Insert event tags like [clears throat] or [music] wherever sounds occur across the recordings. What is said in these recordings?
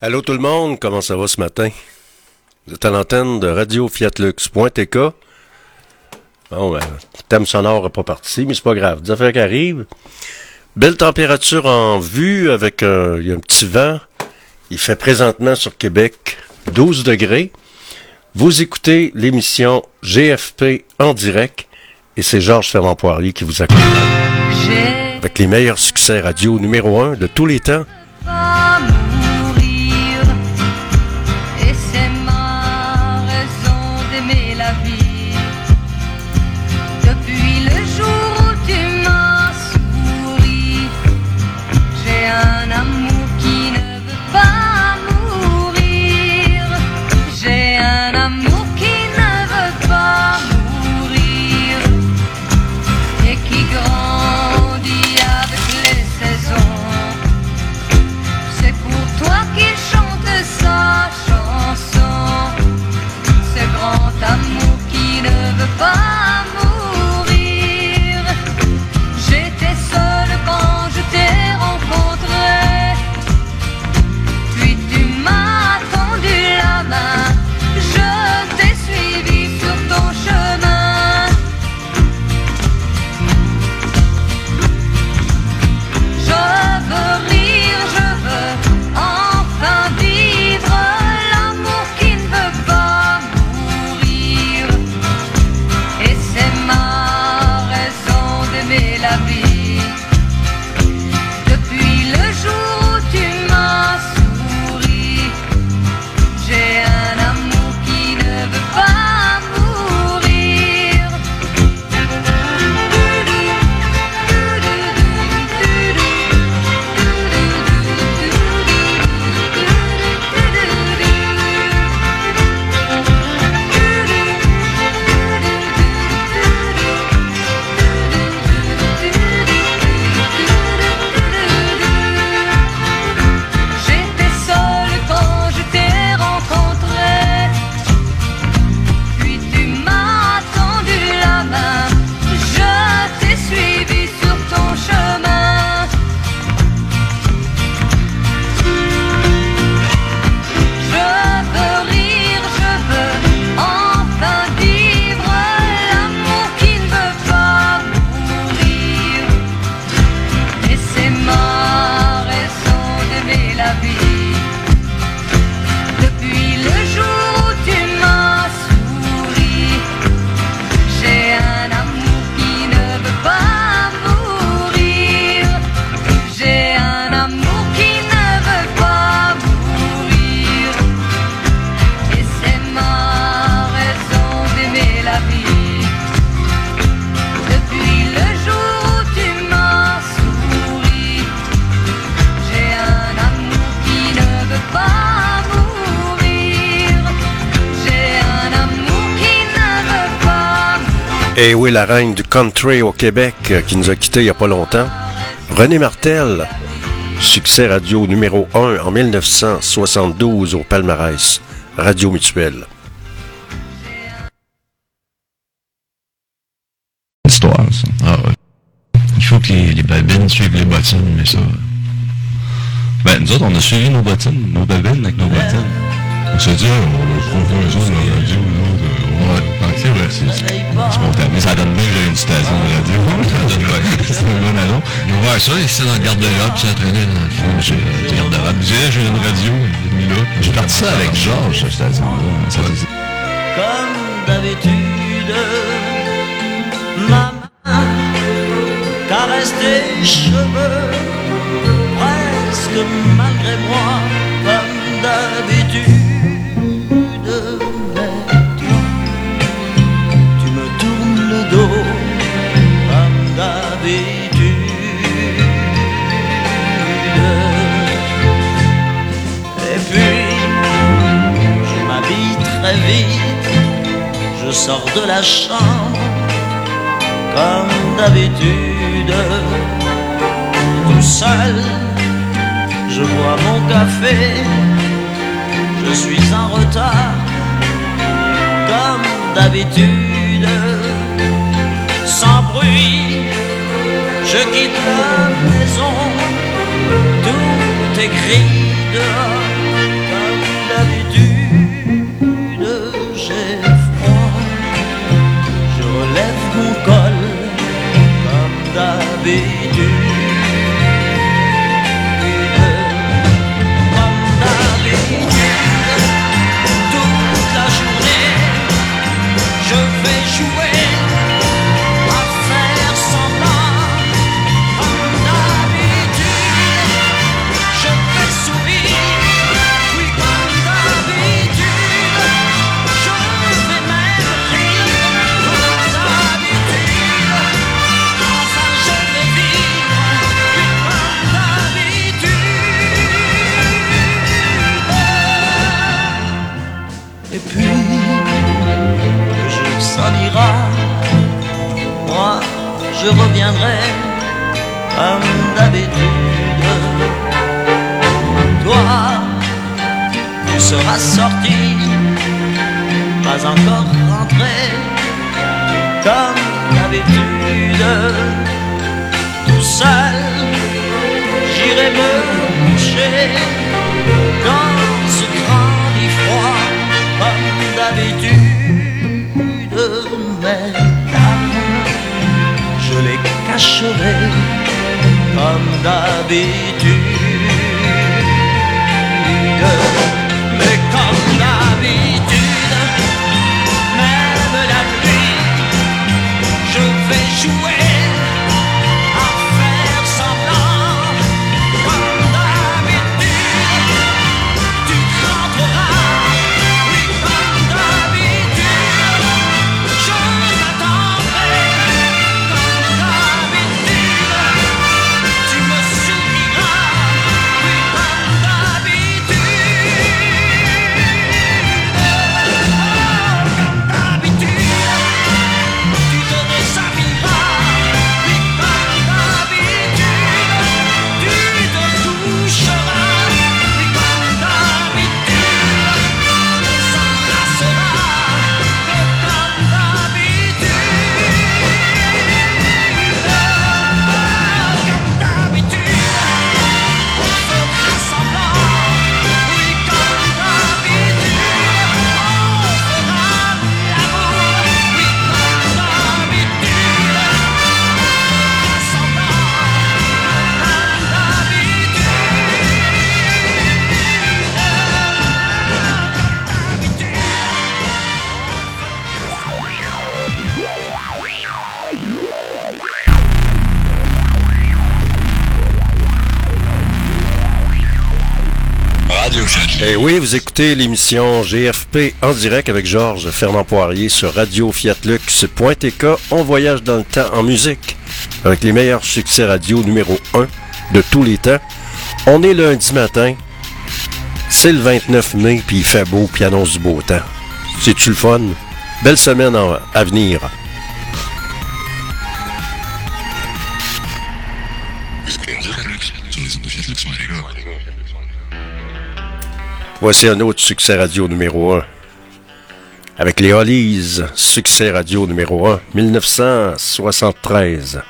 Allô tout le monde, comment ça va ce matin? Vous êtes à l'antenne de Radio Fiatlux.tk. Bon, ben, le thème sonore n'est pas parti, mais c'est pas grave. Des affaires qui arrivent. Belle température en vue avec un, il y a un petit vent. Il fait présentement sur Québec 12 degrés. Vous écoutez l'émission GFP en direct et c'est Georges Fermant Poirier qui vous accompagne. Avec les meilleurs succès radio numéro 1 de tous les temps. Et oui, la reine du country au Québec euh, qui nous a quittés il n'y a pas longtemps. René Martel, succès radio numéro 1 en 1972 au palmarès, Radio Mutuelle. Histoire, ça. Ah ouais. Il faut que les, les babines suivent les bottines, mais ça... Ben, nous autres, on a suivi nos bottines, nos babines avec nos bottines. On s'est dit, on va trouver un jour dans la radio, c'est spontané. Ça donne bien que j'ai une station de radio. [laughs] c'est un bon annonce. On va voir ça, ici dans le garde-robe, c'est entraîné dans le fond. J'ai le garde-robe. J'ai une radio, j'ai là. J'ai parti ça avec Georges, cette station-là. Comme d'habitude, ma main caresse tes cheveux, presque malgré moi, comme d'habitude. Je sors de la chambre comme d'habitude, tout seul, je bois mon café, je suis en retard comme d'habitude, sans bruit, je quitte la maison, tout est gris dehors je reviendrai comme d'habitude. Toi, tu seras sorti, pas encore rentré comme d'habitude. Tout seul, j'irai me coucher dans ce grand lit froid comme d'habitude. Mais les cacherai comme d'habitude. Mais comme d'habitude, même la nuit, je vais jouer Fiat vous écoutez l'émission GFP en direct avec Georges Fernand Poirier sur Radio Fiatlux.tk. On voyage dans le temps en musique avec les meilleurs succès radio numéro 1 de tous les temps. On est lundi matin. C'est le 29 mai, puis il fait beau, puis annonce du beau temps. C'est-tu le fun? Belle semaine à venir. Voici un autre succès radio numéro 1. Avec les Hollies, succès radio numéro 1, 1973.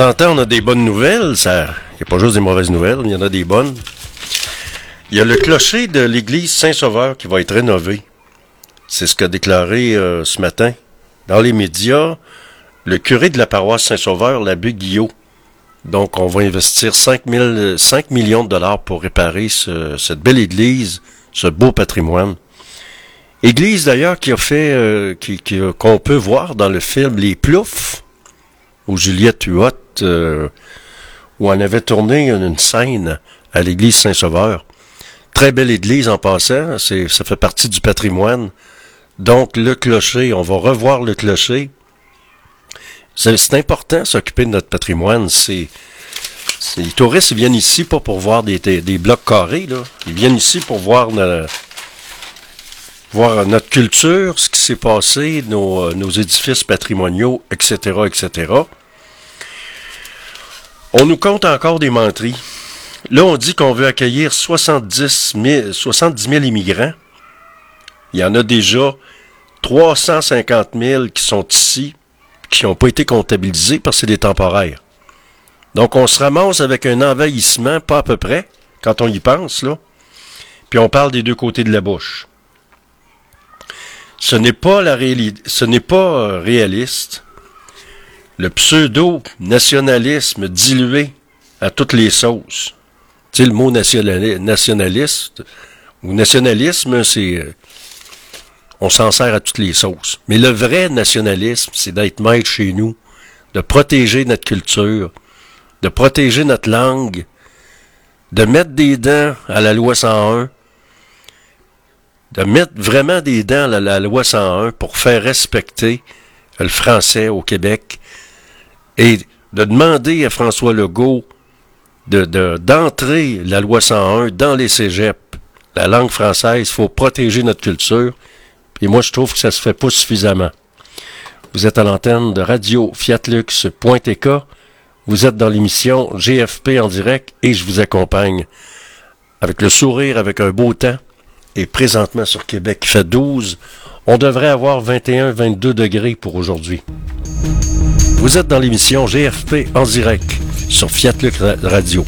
En temps, on a des bonnes nouvelles. Ça, il n'y a pas juste des mauvaises nouvelles, il y en a des bonnes. Il y a le clocher de l'église Saint-Sauveur qui va être rénové. C'est ce qu'a déclaré euh, ce matin dans les médias le curé de la paroisse Saint-Sauveur, l'abbé Guillot. Donc, on va investir 5, 000 5 millions de dollars pour réparer ce- cette belle église, ce beau patrimoine. Église d'ailleurs qui a fait, euh, a- qu'on peut voir dans le film Les Ploufs, où Juliette Huot, euh, où on avait tourné une, scène à l'église Saint-Sauveur. Très belle église en passant, c'est, ça fait partie du patrimoine. Donc le clocher, on va revoir le clocher. C'est, important s'occuper de notre patrimoine. C'est, les touristes viennent ici pas pour voir des, blocs carrés. Ils viennent ici pour voir no- voir notre culture, ce qui s'est passé, nos, euh, nos édifices patrimoniaux, etc., etc. On nous compte encore des menteries. Là, on dit qu'on veut accueillir 70 000, 70 000 immigrants. Il y en a déjà 350 000 qui sont ici, qui n'ont pas été comptabilisés parce que c'est des temporaires. Donc, on se ramasse avec un envahissement, pas à peu près, quand on y pense, là. Puis on parle des deux côtés de la bouche. Ce n'est pas la réalité, ce n'est pas euh, réaliste. Le pseudo-nationalisme dilué à toutes les sauces. Tu le mot nationali- nationaliste ou nationalisme, c'est. euh, On s'en sert à toutes les sauces. Mais le vrai nationalisme, c'est d'être maître chez nous, de protéger notre culture, de protéger notre langue, de mettre des dents à la loi 101, de mettre vraiment des dents à la, loi 101 pour faire respecter le français au Québec et de demander à François Legault de, de- d'entrer la loi 101 dans les cégeps. La langue française, il faut protéger notre culture. Et moi, je trouve que ça se fait pas suffisamment. Vous êtes à l'antenne de Radio Fiatlux.tk. Vous êtes dans l'émission GFP en direct et je vous accompagne avec le sourire, avec un beau temps. Et présentement sur Québec, il fait 12. On devrait avoir 21-22 degrés pour aujourd'hui. Vous êtes dans l'émission GFP en direct sur Fiat Luc Ra- Radio.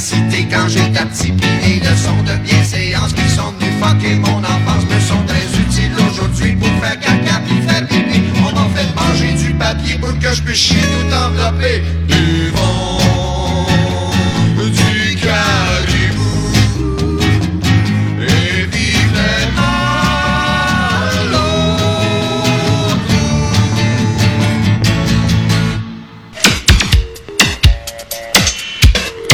Réciter quand j'étais petit Puis les leçons de bienséance qui sont venues fucker mon enfance Me sont très utiles aujourd'hui pour faire caca puis faire pipi. On m'en fait manger du papier pour que je puisse chier tout enveloppé. Du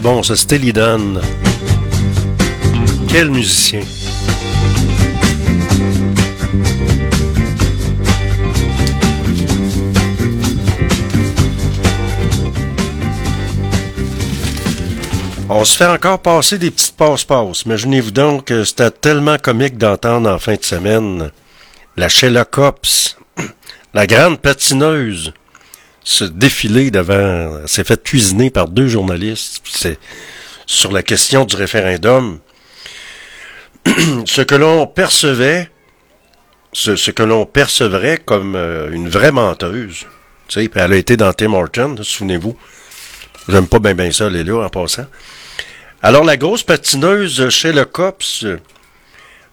Bon, ça, c'était Lydon. Quel musicien. On se fait encore passer des petites passes-passes. Imaginez-vous donc que c'était tellement comique d'entendre en fin de semaine la Shellocops, [clears throat] la grande patineuse, se défiler devant, s'est fait cuisiner par deux journalistes. C'est sur la question du référendum. [clears throat] ce que l'on percevait, ce, que l'on percevrait comme euh, une vraie menteuse. Tu sais, elle a été dans Tim Horton, souvenez-vous. J'aime pas bien bien ça, Léla, en passant. Alors, la grosse patineuse chez le COPS,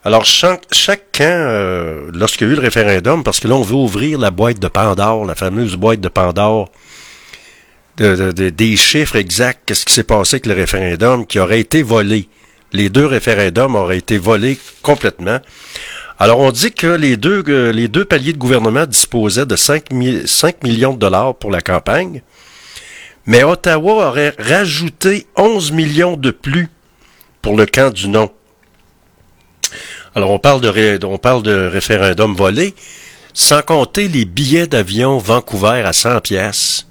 alors chaque, camp, euh, lorsqu'il y a eu le référendum, parce que là, on veut ouvrir la boîte de Pandore, la fameuse boîte de Pandore, de- de- de- des chiffres exacts, qu'est-ce qui s'est passé avec le référendum, qui aurait été volé. Les deux référendums auraient été volés complètement. Alors, on dit que les deux, euh, paliers de gouvernement disposaient de 5, mi- 5 millions de dollars pour la campagne, mais Ottawa aurait rajouté 11 millions de plus pour le camp du non. Alors, on parle de, référendum volé, sans compter les billets d'avion Vancouver à 100 pièces.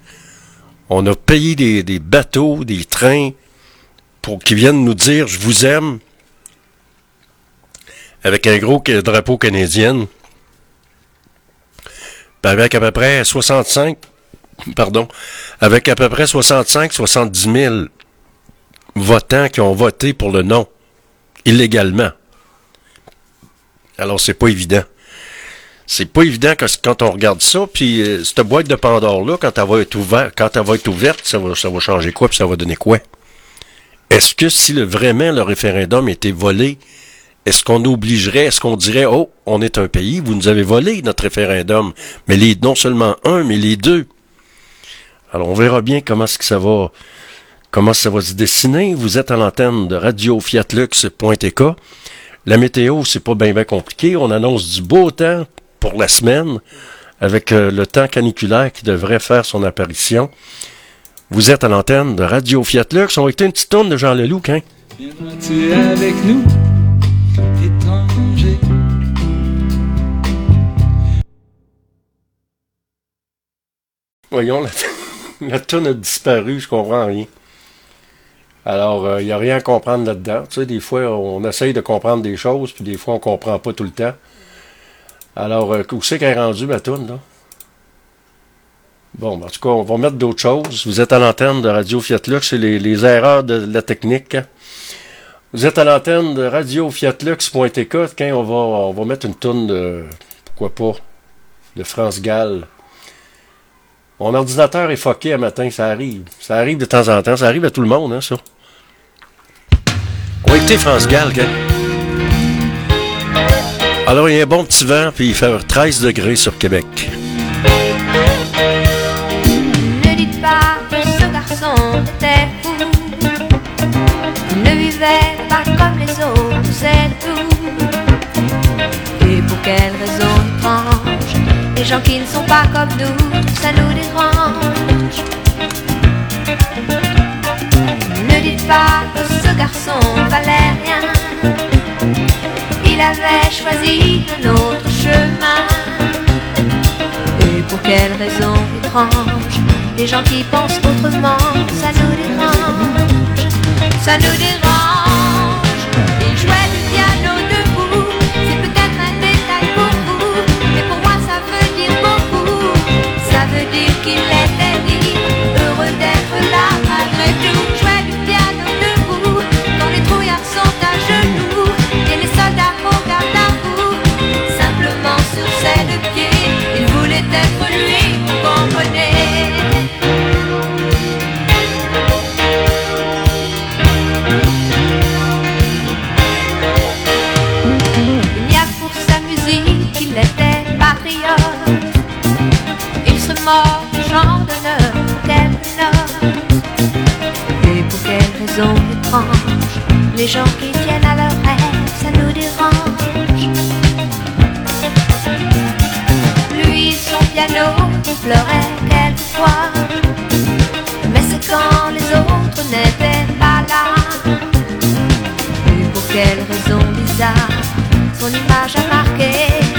On a payé des, bateaux, des trains, pour qu'ils viennent nous dire « je vous aime » avec un gros drapeau canadien. Puis avec à peu près 65, pardon, avec à peu près 65-70 000 votants qui ont voté pour le non, illégalement. Alors, c'est pas évident. C'est pas évident que quand on regarde ça, puis euh, cette boîte de Pandore-là, quand elle va être ouverte, quand elle va être ouverte, ça va, changer quoi, puis ça va donner quoi? Est-ce que si le, vraiment le référendum était volé, est-ce qu'on obligerait, est-ce qu'on dirait, oh, on est un pays, vous nous avez volé notre référendum, mais les, non seulement un, mais les deux. Alors, on verra bien comment ça va, comment ça va se dessiner. Vous êtes à l'antenne de Radio Fiatlux.tk. La météo, c'est pas bien, compliqué. On annonce du beau temps pour la semaine, avec euh, le temps caniculaire qui devrait faire son apparition. Vous êtes à l'antenne de Radio Fiatlux. On va écouter une petite tourne de Jean Leloup, hein? Viendras-tu avec nous, étranger Voyons, la, [laughs] la toune a disparu, je comprends rien. Alors, il n'y a rien à comprendre là-dedans. Tu sais, des fois, on essaye de comprendre des choses, puis des fois, on comprend pas tout le temps. Alors, euh, où c'est qu'elle est rendue, ma toune, là? Bon, ben, en tout cas, on va mettre d'autres choses. Vous êtes à l'antenne de Radio Fiat Lux, c'est les, erreurs de la technique. hein. Vous êtes à l'antenne de Radio Fiatlux.tk. Quand on va, on va mettre une toune de, pourquoi pas, de France Gall. Mon ordinateur est fucké un matin, ça arrive. Ça arrive de temps en temps, ça arrive à tout le monde, hein, ça. On va écouter France Gall, Alors, il y a un bon petit vent, puis il fait 13 degrés sur Québec. Ne dites pas que ce garçon était fou. Il ne vivait pas comme les autres, c'est tout. Et pour quelle raison étrange Les gens qui ne sont pas comme nous, ça nous dérange. Ce garçon valait rien. Il avait choisi un autre chemin. Et pour quelle raison étrange Les gens qui pensent autrement, ça nous dérange. Ça nous dérange. Il jouait du piano debout. C'est peut-être un détail pour vous. Mais pour moi ça veut dire beaucoup. Ça veut dire qu'il était Les gens qui tiennent à leur rêve, ça nous dérange. Lui, son piano, pleurait quelquefois Mais c'est quand les autres n'étaient pas là. Et pour quelle raison bizarre Son image a marqué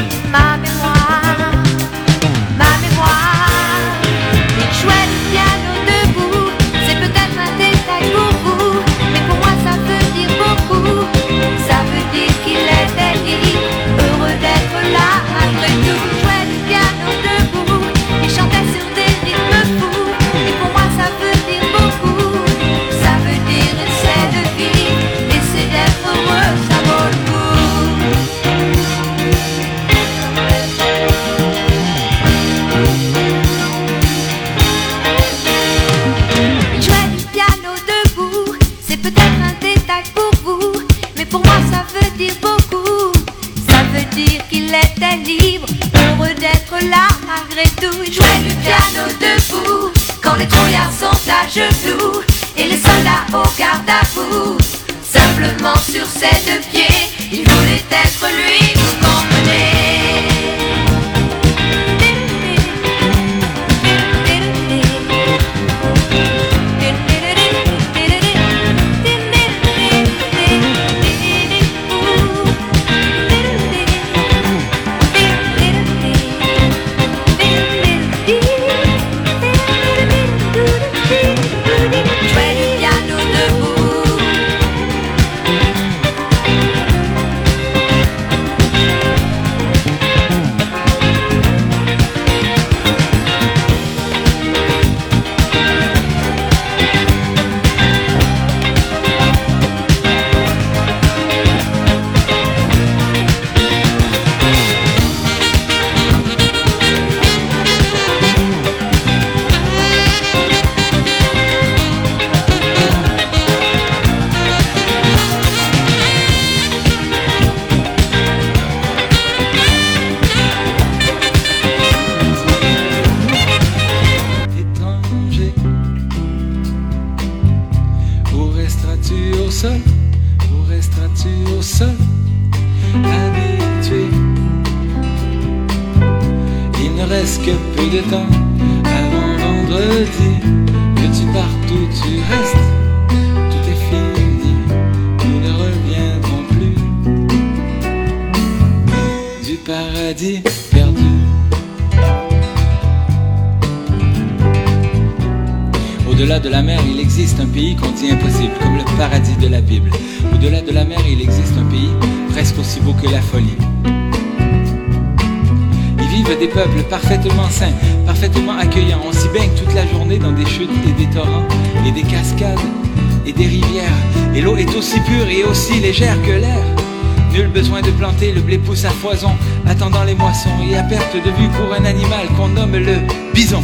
perte de vue pour un animal qu'on nomme le bison.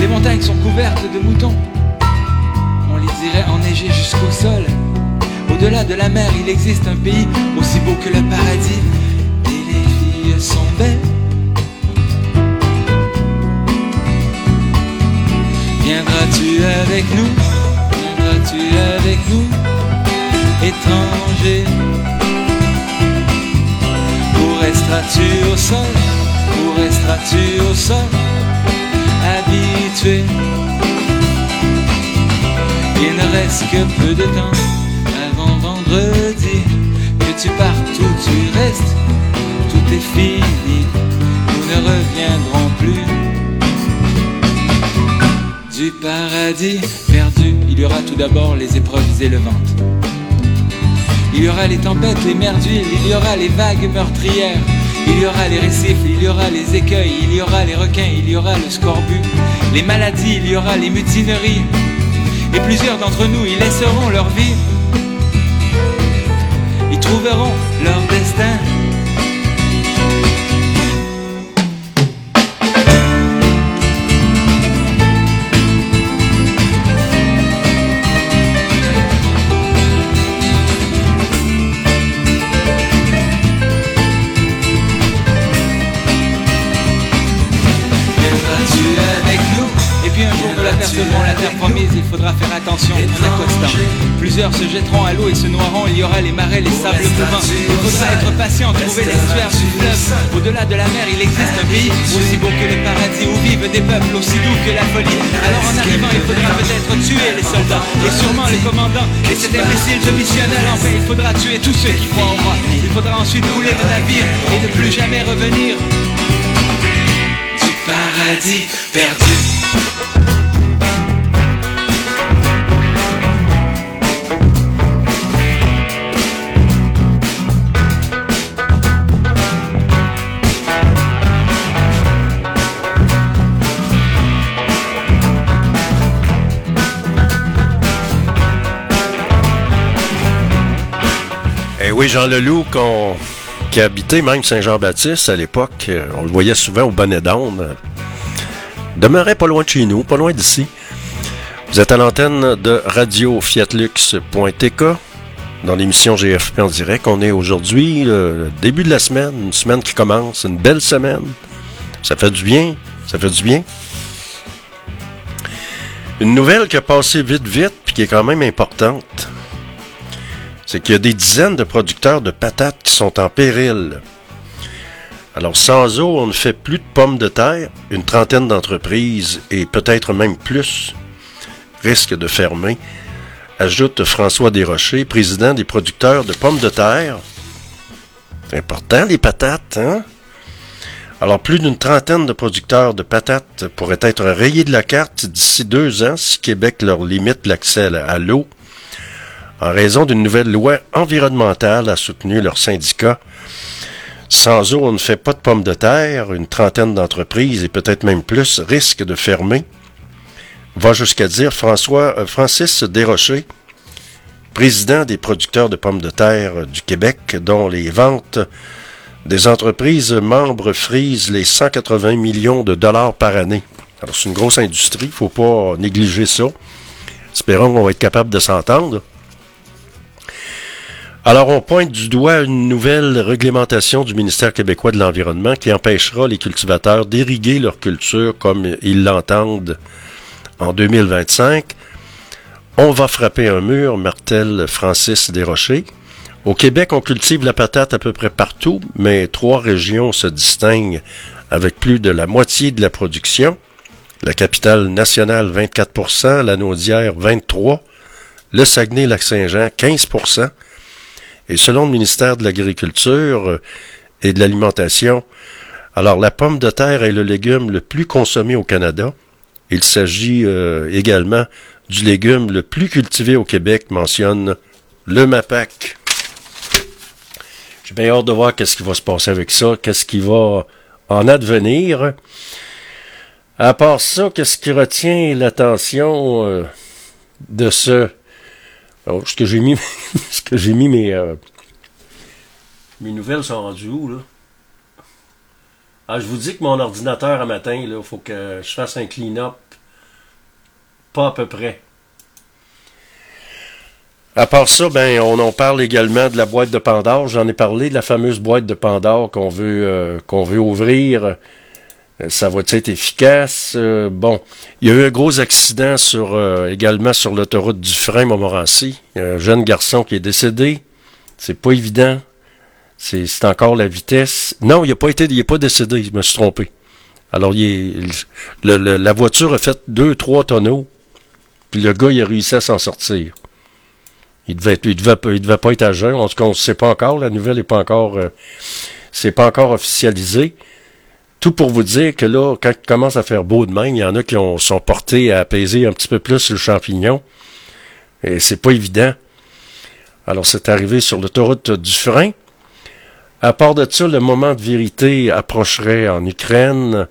Les montagnes sont couvertes de moutons. On les dirait enneigés jusqu'au sol. Au-delà de la mer, il existe un pays aussi beau que le paradis. Et les filles sont belles. Viendras-tu avec nous? Viendras-tu avec nous? Étranger Où resteras-tu au sol? Resteras-tu au sol Habitué? Il ne reste que peu de temps avant vendredi Que tu partes où tu restes Tout est fini Nous ne reviendrons plus du paradis perdu. Il y aura tout d'abord les épreuves élevantes. Il y aura les tempêtes, les mers d'huile, il y aura les vagues meurtrières. Il y aura les récifs, il y aura les écueils, il y aura les requins, il y aura le scorbut, les maladies, il y aura les mutineries. Et plusieurs d'entre nous y laisseront leur vie. Ils trouveront leur destin. Faudra faire attention en accostant. Plusieurs se jetteront à l'eau et se noieront, il y aura les marais, les sables mouvants. Il faudra être patient, trouver l'estuaire du fleuve. Au-delà de la mer, il existe un pays aussi beau que le paradis, où vivent des peuples aussi doux que la folie. Alors en arrivant, il faudra peut-être tuer les soldats, et sûrement les commandants, et cet imbécile de missionnaire. Enfin, il faudra tuer tous ceux qui croient en moi. Il faudra ensuite couler le navire et ne plus jamais revenir du paradis perdu. Eh oui, Jean Leloup, qui habitait même Saint-Jean-Baptiste à l'époque, euh, on le voyait souvent au bonnet euh, demeurait pas loin de chez nous, pas loin d'ici. Vous êtes à l'antenne de radio fiatlux.tk dans l'émission GFP en direct. On est aujourd'hui, le début de la semaine, une semaine qui commence, une belle semaine. Ça fait du bien, ça fait du bien. Une nouvelle qui a passé vite, vite, puis qui est quand même importante, c'est qu'il y a des dizaines de producteurs de patates qui sont en péril. Alors, sans eau, on ne fait plus de pommes de terre. Une trentaine d'entreprises, et peut-être même plus, risquent de fermer, ajoute François Desrochers, président des producteurs de pommes de terre. C'est important, les patates, hein? Alors, plus d'une trentaine de producteurs de patates pourraient être rayés de la carte d'ici deux ans si Québec leur limite l'accès à l'eau en raison d'une nouvelle loi environnementale, a soutenu leur syndicat. Sans eau, on ne fait pas de pommes de terre. Une trentaine d'entreprises, et peut-être même plus, risquent de fermer. Va jusqu'à dire François, euh, Francis Desrochers, président des producteurs de pommes de terre du Québec, dont les ventes des entreprises membres frisent les 180 millions de dollars par année. Alors, c'est une grosse industrie, faut pas négliger ça. Espérons qu'on va être capable de s'entendre. Alors, on pointe du doigt une nouvelle réglementation du ministère québécois de l'Environnement qui empêchera les cultivateurs d'irriguer leur culture comme ils l'entendent en 2025. On va frapper un mur, martèle Francis Desrochers. Au Québec, on cultive la patate à peu près partout, mais trois régions se distinguent avec plus de la moitié de la production. La capitale nationale, 24% la Naudière, 23% le Saguenay-Lac-Saint-Jean, 15 et selon le ministère de l'Agriculture euh, et de l'Alimentation, alors la pomme de terre est le légume le plus consommé au Canada. Il s'agit euh, également du légume le plus cultivé au Québec, mentionne le MAPAC. J'ai bien hâte de voir qu'est-ce qui va se passer avec ça, qu'est-ce qui va en advenir. À part ça, qu'est-ce qui retient l'attention euh, de ce alors, ce que j'ai mis, [laughs] ce que j'ai mis mes, euh, mes nouvelles sont rendues où, là? Ah, je vous dis que mon ordinateur à matin, il faut que je fasse un clean-up. Pas à peu près. À part ça, ben, on en parle également de la boîte de Pandore. J'en ai parlé de la fameuse boîte de Pandore qu'on veut, euh, qu'on veut ouvrir. Euh, Ça va être efficace? Euh, bon, il y a eu un gros accident sur euh, également sur l'autoroute du frein Montmorency. Un jeune garçon qui est décédé. C'est pas évident. C'est encore la vitesse. Non, il n'a pas été, il est pas décédé. Je me suis trompé. Alors, il est, le- le- la voiture a fait deux, trois tonneaux. Puis le gars, il a réussi à s'en sortir. Il devait, il devait, pas- il devait pas être à jeun. En tout cas, on ne sait pas encore. La nouvelle n'est pas encore, euh, c'est pas encore officialisé. Tout pour vous dire que là, quand il commence à faire beau de il y en a qui ont, sont portés à apaiser un petit peu plus le champignon. Et c'est pas évident. Alors, c'est arrivé sur l'autoroute du frein. À part de ça, le moment de vérité approcherait en Ukraine.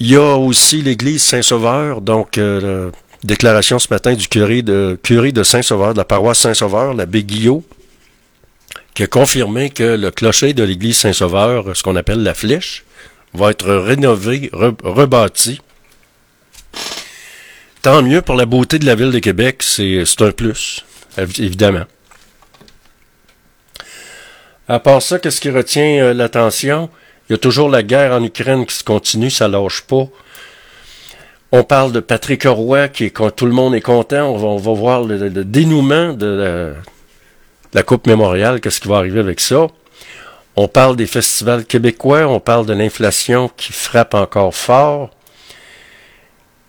Il y a aussi l'église Saint-Sauveur, donc euh, la déclaration ce matin du curé de, curé de Saint-Sauveur, de la paroisse Saint-Sauveur, l'abbé Guillot, qui a confirmé que le clocher de l'église Saint-Sauveur, ce qu'on appelle la flèche, va être rénové, re- rebâti. Tant mieux pour la beauté de la ville de Québec, c'est un plus, évi- évidemment. À part ça, qu'est-ce qui retient euh, l'attention? Il y a toujours la guerre en Ukraine qui se continue, ça lâche pas. On parle de Patrick Roy, qui quand tout le monde est content. On va, voir le, dénouement de la, la Coupe Mémoriale, qu'est-ce qui va arriver avec ça. On parle des festivals québécois, on parle de l'inflation qui frappe encore fort.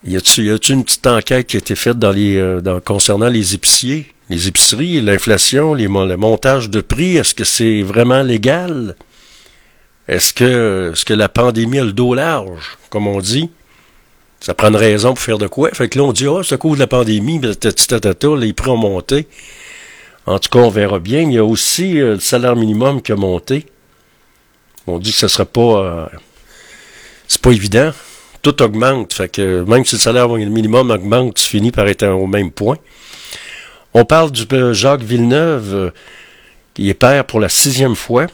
Y a-t-il une petite enquête qui a été faite dans les, euh, dans, concernant les épiciers, les épiceries, l'inflation, les, le montage de prix, est-ce que c'est vraiment légal? Est-ce que, est-ce que la pandémie a le dos large, comme on dit? Ça prend raison pour faire de quoi? Fait que là, on dit, ah, c'est à cause de la pandémie, tatata, les prix ont monté. En tout cas, on verra bien. Il y a aussi euh, le salaire minimum qui a monté. On dit que ce serait pas... euh, c'est pas évident. Tout augmente. Fait même si le salaire minimum augmente, tu finis par être au même point. On parle du euh, Jacques Villeneuve, euh, qui est père pour la sixième fois.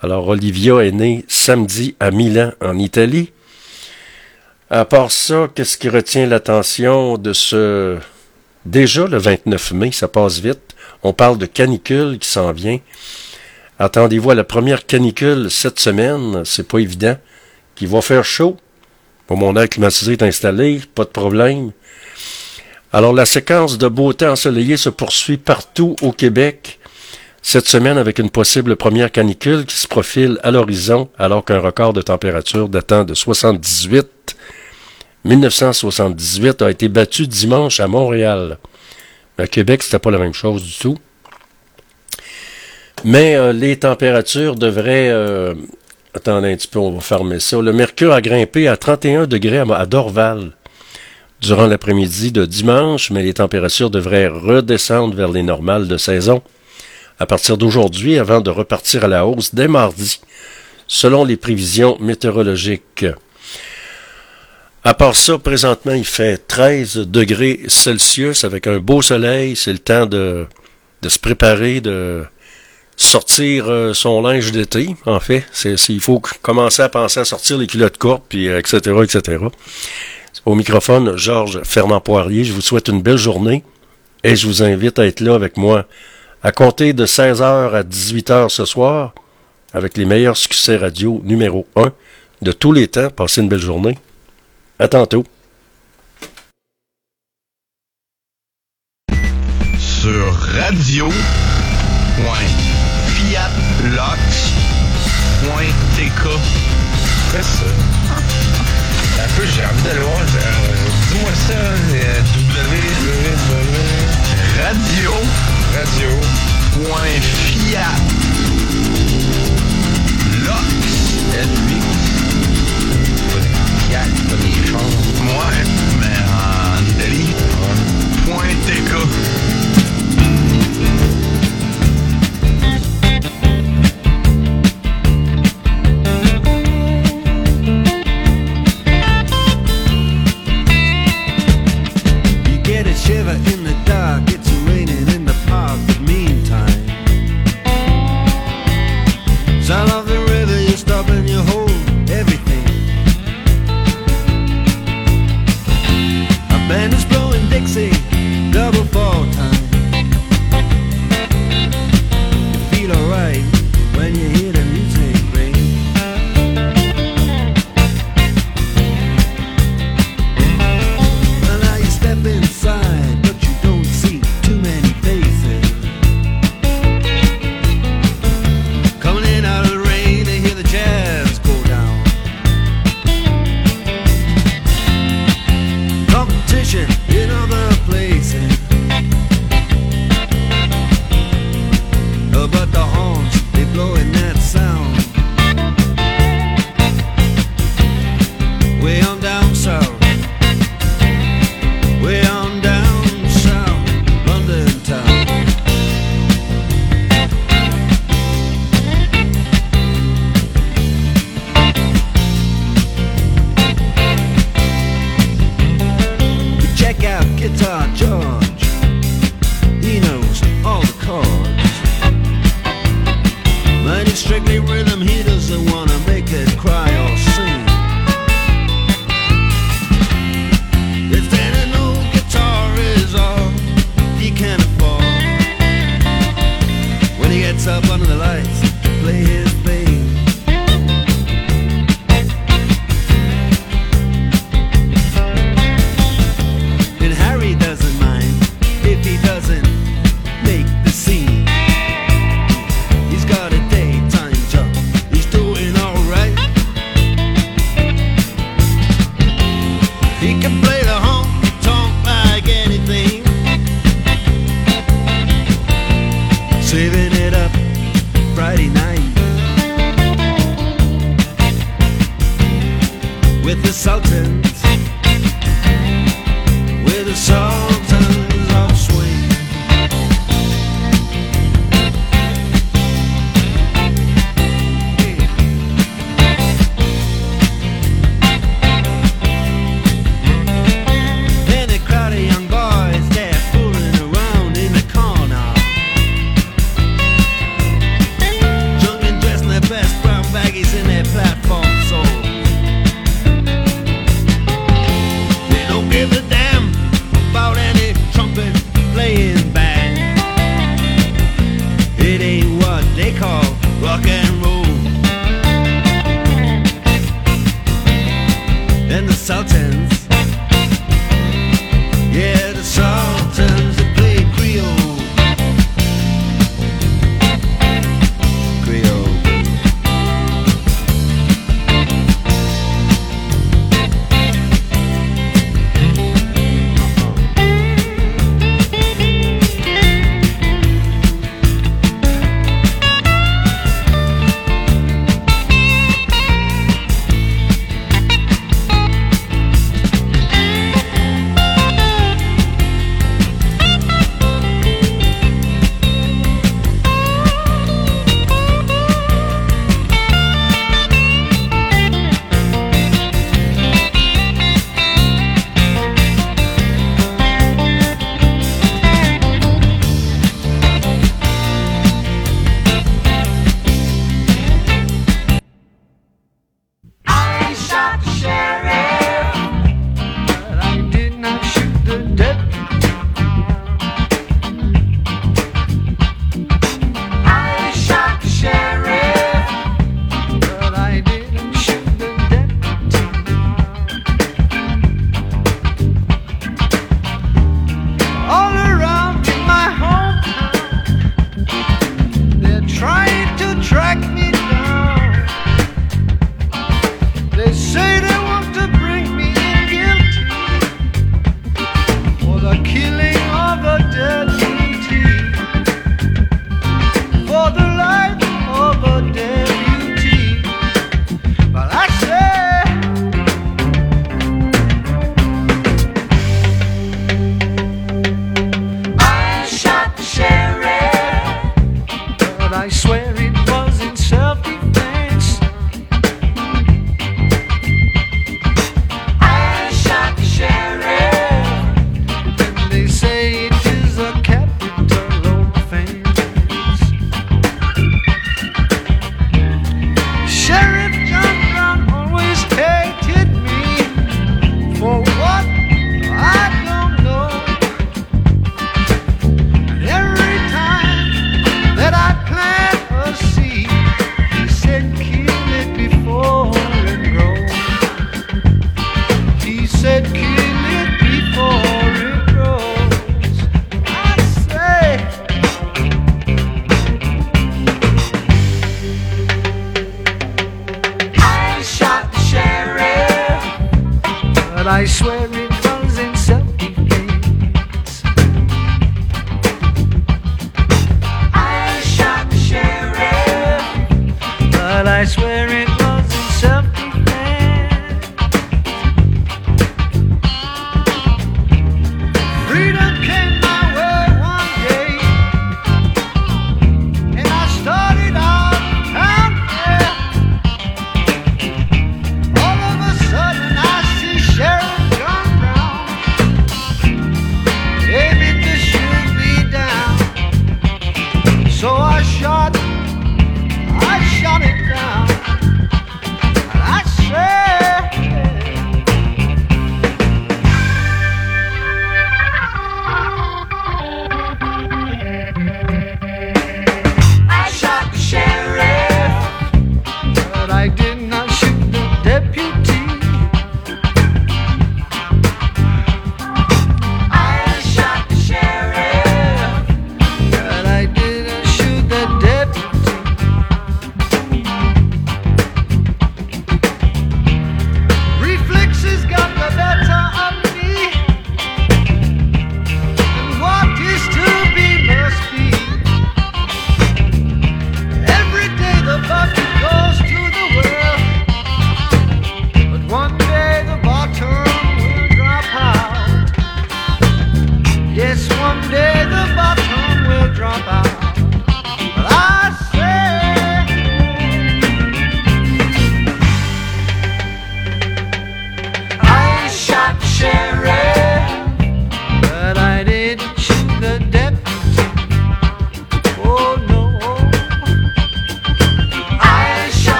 Alors, Olivia est née samedi à Milan, en Italie. À part ça, qu'est-ce qui retient l'attention de ce... Déjà le 29 mai, ça passe vite. On parle de canicule qui s'en vient. Attendez-vous à la première canicule cette semaine, c'est pas évident. Qu'il va faire chaud. Bon, mon air climatisé est installé, pas de problème. Alors, la séquence de beau temps ensoleillé se poursuit partout au Québec cette semaine avec une possible première canicule qui se profile à l'horizon alors qu'un record de température datant de 78 1978 a été battu dimanche à Montréal. À Québec, c'était pas la même chose du tout. Mais euh, les températures devraient... euh, attendez un petit peu, on va fermer ça. Le mercure a grimpé à 31 degrés à, Dorval durant l'après-midi de dimanche, mais les températures devraient redescendre vers les normales de saison à partir d'aujourd'hui avant de repartir à la hausse dès mardi, selon les prévisions météorologiques. À part ça, présentement, il fait 13 degrés Celsius avec un beau soleil. C'est le temps de, de se préparer, de sortir euh, son linge d'été, en fait. C'est, il faut commencer à penser à sortir les culottes courtes, puis euh, etc., etc. Au microphone, Georges Fernand Poirier. Je vous souhaite une belle journée et je vous invite à être là avec moi à compter de 16h à 18h ce soir avec les meilleurs succès radio numéro 1 de tous les temps. Passez une belle journée. À tantôt. sur radio.fiatlox.tk. Après ça. Un peu, j'ai envie d'aller voir. euh, Dis-moi ça, euh, www. Radio. Radio. Point Fiat. Lox. L8. Pas des. Ouais, mais en Italie. Point TK.